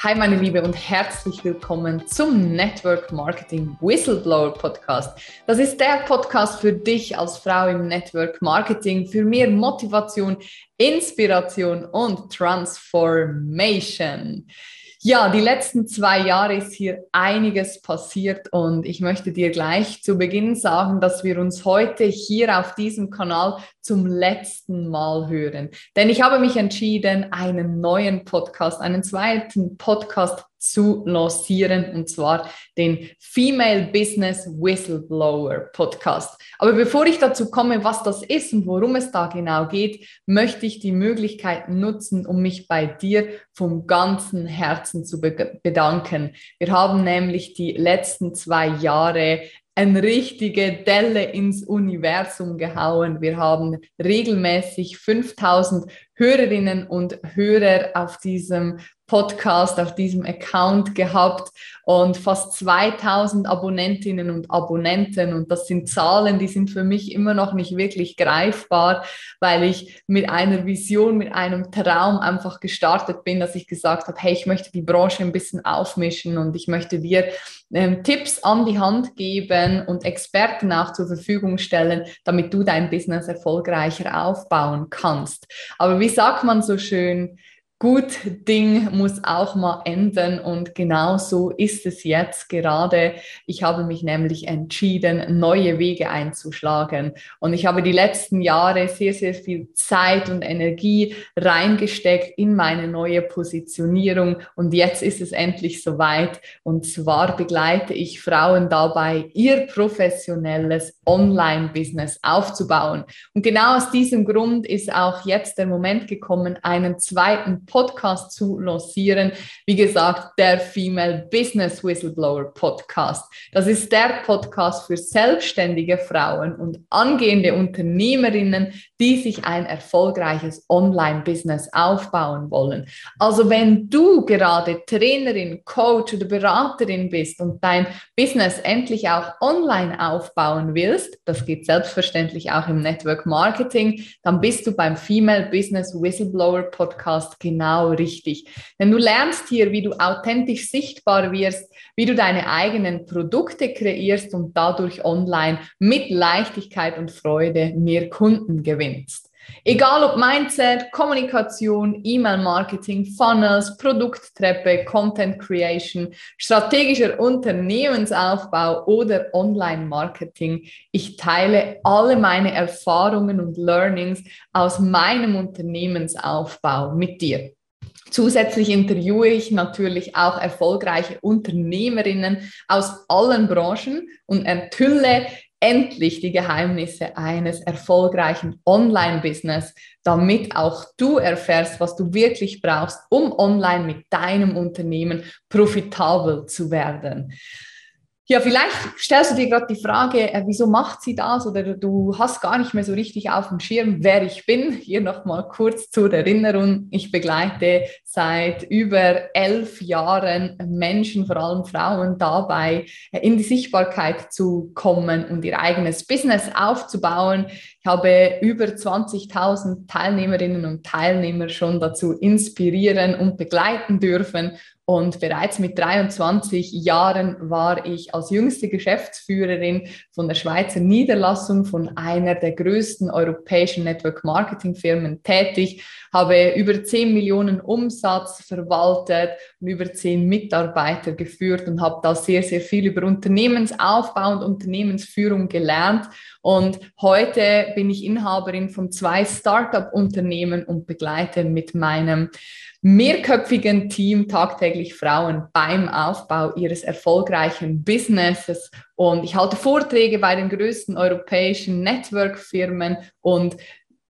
Hi meine Liebe und herzlich willkommen zum Network Marketing Whistleblower Podcast. Das ist der Podcast für dich als Frau im Network Marketing für mehr Motivation, Inspiration und Transformation. Ja, die letzten zwei Jahre ist hier einiges passiert und ich möchte dir gleich zu Beginn sagen, dass wir uns heute hier auf diesem Kanal zum letzten Mal hören. Denn ich habe mich entschieden, einen neuen Podcast, einen zweiten Podcast zu lancieren, und zwar den Female Business Whistleblower Podcast. Aber bevor ich dazu komme, was das ist und worum es da genau geht, möchte ich die Möglichkeit nutzen, um mich bei dir vom ganzen Herzen zu bedanken. Wir haben nämlich die letzten zwei Jahre eine richtige Delle ins Universum gehauen. Wir haben regelmäßig 5000 Hörerinnen und Hörer auf diesem Podcast, auf diesem Account gehabt und fast 2000 Abonnentinnen und Abonnenten. Und das sind Zahlen, die sind für mich immer noch nicht wirklich greifbar, weil ich mit einer Vision, mit einem Traum einfach gestartet bin, dass ich gesagt habe, hey, ich möchte die Branche ein bisschen aufmischen und ich möchte dir ähm, Tipps an die Hand geben und Experten auch zur Verfügung stellen, damit du dein Business erfolgreicher aufbauen kannst. Aber wie sagt man so schön, gut Ding muss auch mal enden und genau so ist es jetzt gerade. Ich habe mich nämlich entschieden, neue Wege einzuschlagen. Und ich habe die letzten Jahre sehr, sehr viel Zeit und Energie reingesteckt in meine neue Positionierung. Und jetzt ist es endlich soweit. Und zwar begleite ich Frauen dabei, ihr professionelles Online-Business aufzubauen. Und genau aus diesem Grund ist auch jetzt der Moment gekommen, einen zweiten Podcast zu lancieren. Wie gesagt, der Female Business Whistleblower Podcast. Das ist der Podcast für selbstständige Frauen und angehende Unternehmerinnen, die sich ein erfolgreiches Online-Business aufbauen wollen. Also wenn du gerade Trainerin, Coach oder Beraterin bist und dein Business endlich auch online aufbauen willst, das geht selbstverständlich auch im Network Marketing, dann bist du beim Female Business Whistleblower Podcast genau genau richtig. Denn du lernst hier, wie du authentisch sichtbar wirst, wie du deine eigenen Produkte kreierst und dadurch online mit Leichtigkeit und Freude mehr Kunden gewinnst. Egal ob Mindset, Kommunikation, E-Mail-Marketing, Funnels, Produkttreppe, Content Creation, strategischer Unternehmensaufbau oder Online-Marketing, ich teile alle meine Erfahrungen und Learnings aus meinem Unternehmensaufbau mit dir. Zusätzlich interviewe ich natürlich auch erfolgreiche Unternehmerinnen aus allen Branchen und enthülle endlich die Geheimnisse eines erfolgreichen Online-Business, damit auch du erfährst, was du wirklich brauchst, um online mit deinem Unternehmen profitabel zu werden. Ja, vielleicht stellst du dir gerade die Frage, äh, wieso macht sie das? Oder du hast gar nicht mehr so richtig auf dem Schirm, wer ich bin. Hier nochmal kurz zur Erinnerung. Ich begleite seit über elf Jahren Menschen, vor allem Frauen, dabei, äh, in die Sichtbarkeit zu kommen und ihr eigenes Business aufzubauen. Ich habe über 20.000 Teilnehmerinnen und Teilnehmer schon dazu inspirieren und begleiten dürfen. Und bereits mit 23 Jahren war ich als jüngste Geschäftsführerin von der Schweizer Niederlassung von einer der größten europäischen Network Marketing Firmen tätig, habe über 10 Millionen Umsatz verwaltet und über 10 Mitarbeiter geführt und habe da sehr, sehr viel über Unternehmensaufbau und Unternehmensführung gelernt. Und heute bin ich Inhaberin von zwei Startup-Unternehmen und begleite mit meinem mehrköpfigen Team tagtäglich Frauen beim Aufbau ihres erfolgreichen Businesses. Und ich halte Vorträge bei den größten europäischen Network-Firmen und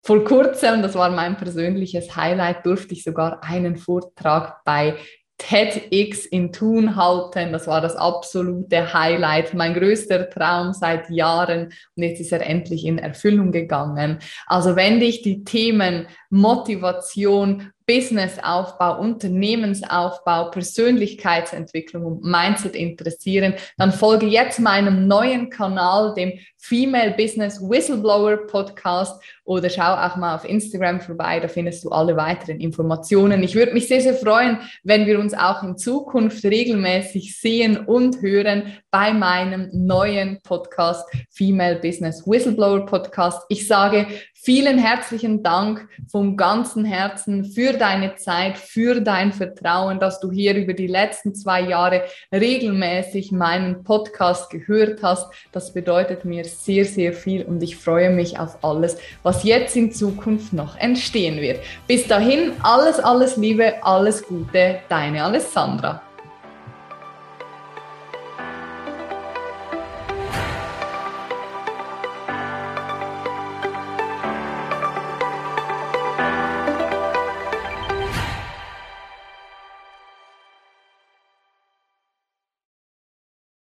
vor kurzem, das war mein persönliches Highlight, durfte ich sogar einen Vortrag bei TEDx in Thun halten. Das war das absolute Highlight, mein größter Traum seit Jahren und jetzt ist er endlich in Erfüllung gegangen. Also wenn dich die Themen Motivation, Businessaufbau, Unternehmensaufbau, Persönlichkeitsentwicklung und Mindset interessieren, dann folge jetzt meinem neuen Kanal, dem Female Business Whistleblower Podcast oder schau auch mal auf Instagram vorbei, da findest du alle weiteren Informationen. Ich würde mich sehr, sehr freuen, wenn wir uns auch in Zukunft regelmäßig sehen und hören bei meinem neuen Podcast Female Business Whistleblower Podcast. Ich sage Vielen herzlichen Dank vom ganzen Herzen für deine Zeit, für dein Vertrauen, dass du hier über die letzten zwei Jahre regelmäßig meinen Podcast gehört hast. Das bedeutet mir sehr, sehr viel und ich freue mich auf alles, was jetzt in Zukunft noch entstehen wird. Bis dahin, alles, alles Liebe, alles Gute, deine Alessandra.